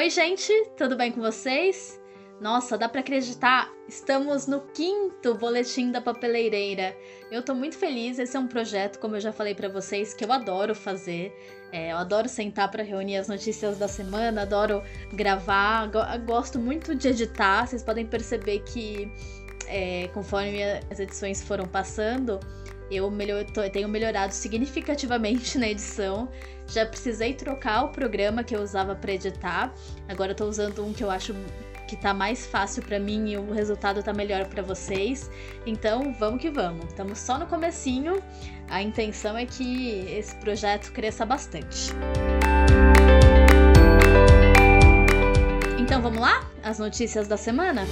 Oi, gente, tudo bem com vocês? Nossa, dá para acreditar? Estamos no quinto boletim da papeleireira. Eu tô muito feliz. Esse é um projeto, como eu já falei para vocês, que eu adoro fazer. É, eu adoro sentar para reunir as notícias da semana, adoro gravar, gosto muito de editar. Vocês podem perceber que é, conforme as edições foram passando, eu melhor, tô, tenho melhorado significativamente na edição. Já precisei trocar o programa que eu usava para editar. Agora eu tô usando um que eu acho que tá mais fácil para mim e o resultado tá melhor para vocês. Então, vamos que vamos. Estamos só no comecinho. A intenção é que esse projeto cresça bastante. Então, vamos lá? As notícias da semana?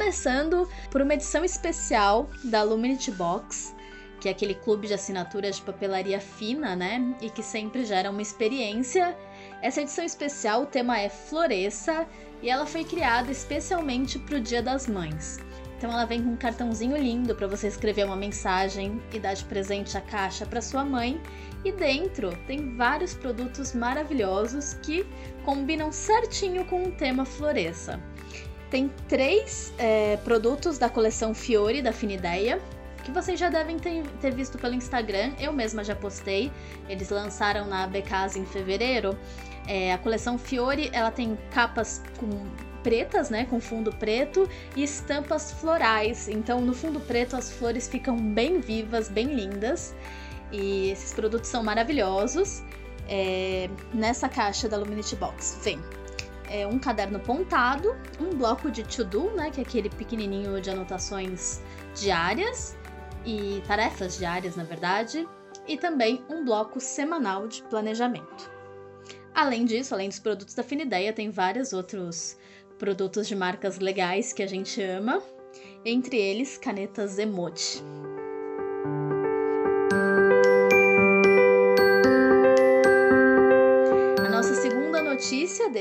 Começando por uma edição especial da Luminity Box, que é aquele clube de assinaturas de papelaria fina, né? E que sempre gera uma experiência. Essa edição especial, o tema é Floresça e ela foi criada especialmente para o Dia das Mães. Então ela vem com um cartãozinho lindo para você escrever uma mensagem e dar de presente a caixa para sua mãe. E dentro tem vários produtos maravilhosos que combinam certinho com o tema Floresça. Tem três é, produtos da coleção Fiore da Finideia, que vocês já devem ter, visto pelo Instagram. Eu mesma já postei. Eles lançaram na Becasa em fevereiro. É, a coleção Fiore ela tem capas com pretas, né, com fundo preto e estampas florais. Então, no fundo preto as flores ficam bem vivas, bem lindas. E esses produtos são maravilhosos. É, nessa caixa da Luminity Box vem é, um caderno pontado, um bloco de to-do, né, que é aquele pequenininho de anotações diárias e tarefas diárias, na verdade, e também um bloco semanal de planejamento. Além disso, além dos produtos da Finideia, tem vários outros produtos de marcas legais que a gente ama, entre eles canetas Emoji.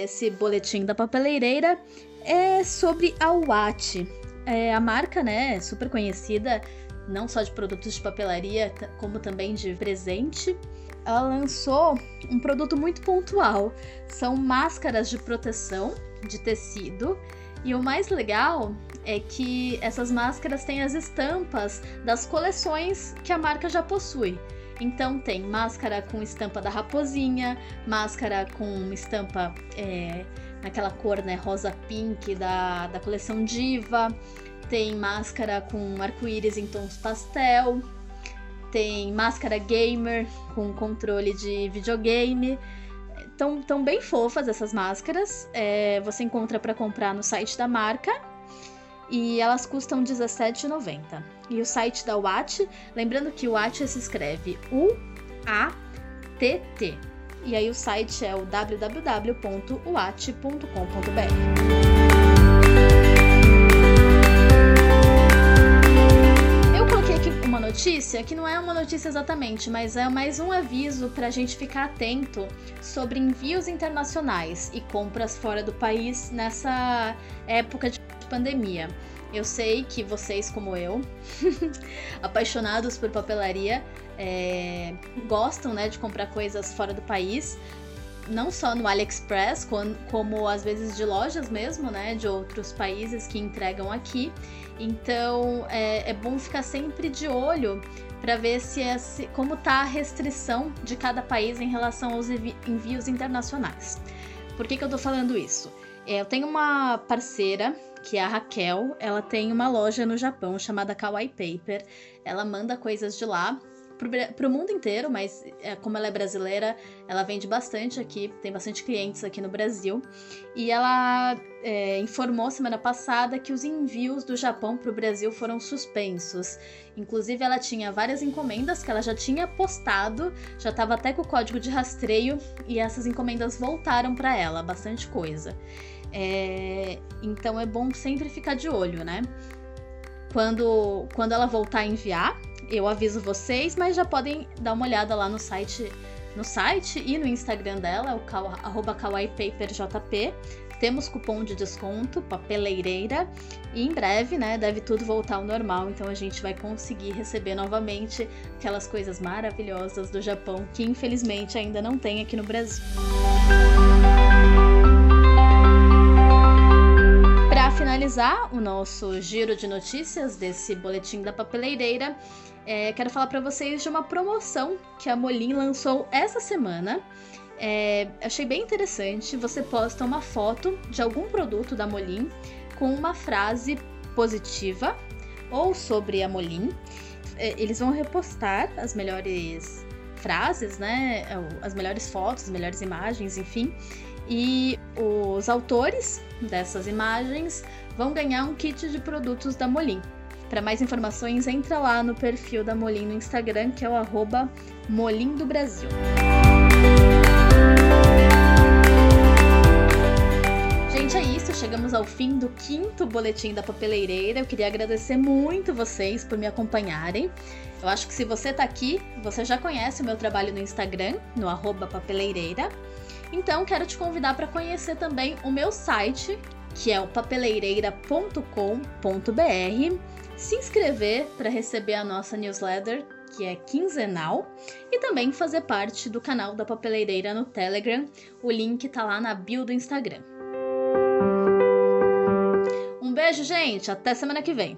Desse boletim da papeleireira é sobre a Watt. É, a marca, né, super conhecida, não só de produtos de papelaria, como também de presente ela lançou um produto muito pontual. São máscaras de proteção de tecido. E o mais legal é que essas máscaras têm as estampas das coleções que a marca já possui. Então tem máscara com estampa da raposinha, máscara com estampa é, naquela cor né, rosa pink da, da coleção Diva, tem máscara com arco-íris em tons pastel, tem máscara gamer com controle de videogame Estão tão bem fofas essas máscaras. É, você encontra para comprar no site da marca. E elas custam R$17,90. E o site da Watch, lembrando que o Watch se escreve U-A-T-T. E aí o site é o www.watch.com.br. notícia que não é uma notícia exatamente, mas é mais um aviso para a gente ficar atento sobre envios internacionais e compras fora do país nessa época de pandemia. Eu sei que vocês, como eu, apaixonados por papelaria, é, gostam né, de comprar coisas fora do país, não só no AliExpress, como, como às vezes de lojas mesmo, né, de outros países que entregam aqui. Então é, é bom ficar sempre de olho para ver se, é, se como está a restrição de cada país em relação aos envios internacionais. Por que, que eu estou falando isso? É, eu tenho uma parceira que é a Raquel, ela tem uma loja no Japão chamada Kawaii Paper. Ela manda coisas de lá para o mundo inteiro, mas é, como ela é brasileira, ela vende bastante aqui, tem bastante clientes aqui no Brasil. E ela é, informou semana passada que os envios do Japão para o Brasil foram suspensos. Inclusive, ela tinha várias encomendas que ela já tinha postado, já estava até com o código de rastreio, e essas encomendas voltaram para ela, bastante coisa. É, então é bom sempre ficar de olho, né? Quando, quando ela voltar a enviar, eu aviso vocês, mas já podem dar uma olhada lá no site, no site e no Instagram dela, o arroba kawaiipaperjp. Temos cupom de desconto, papeleireira, e em breve, né, deve tudo voltar ao normal, então a gente vai conseguir receber novamente aquelas coisas maravilhosas do Japão que infelizmente ainda não tem aqui no Brasil. Para finalizar o nosso giro de notícias desse boletim da papeleireira, é, quero falar para vocês de uma promoção que a Molin lançou essa semana é, achei bem interessante. Você posta uma foto de algum produto da Molin com uma frase positiva ou sobre a Molin. É, eles vão repostar as melhores frases, né? As melhores fotos, as melhores imagens, enfim. E os autores dessas imagens vão ganhar um kit de produtos da Molin. Para mais informações, entra lá no perfil da Molin no Instagram, que é o arroba Molim do Brasil. Gente, é isso. Chegamos ao fim do quinto boletim da papeleireira. Eu queria agradecer muito vocês por me acompanharem. Eu acho que se você tá aqui, você já conhece o meu trabalho no Instagram, no papeleireira. Então, quero te convidar para conhecer também o meu site, que é o papeleireira.com.br. Se inscrever para receber a nossa newsletter que é quinzenal, e também fazer parte do canal da Papeleireira no Telegram. O link tá lá na bio do Instagram. Um beijo, gente. Até semana que vem.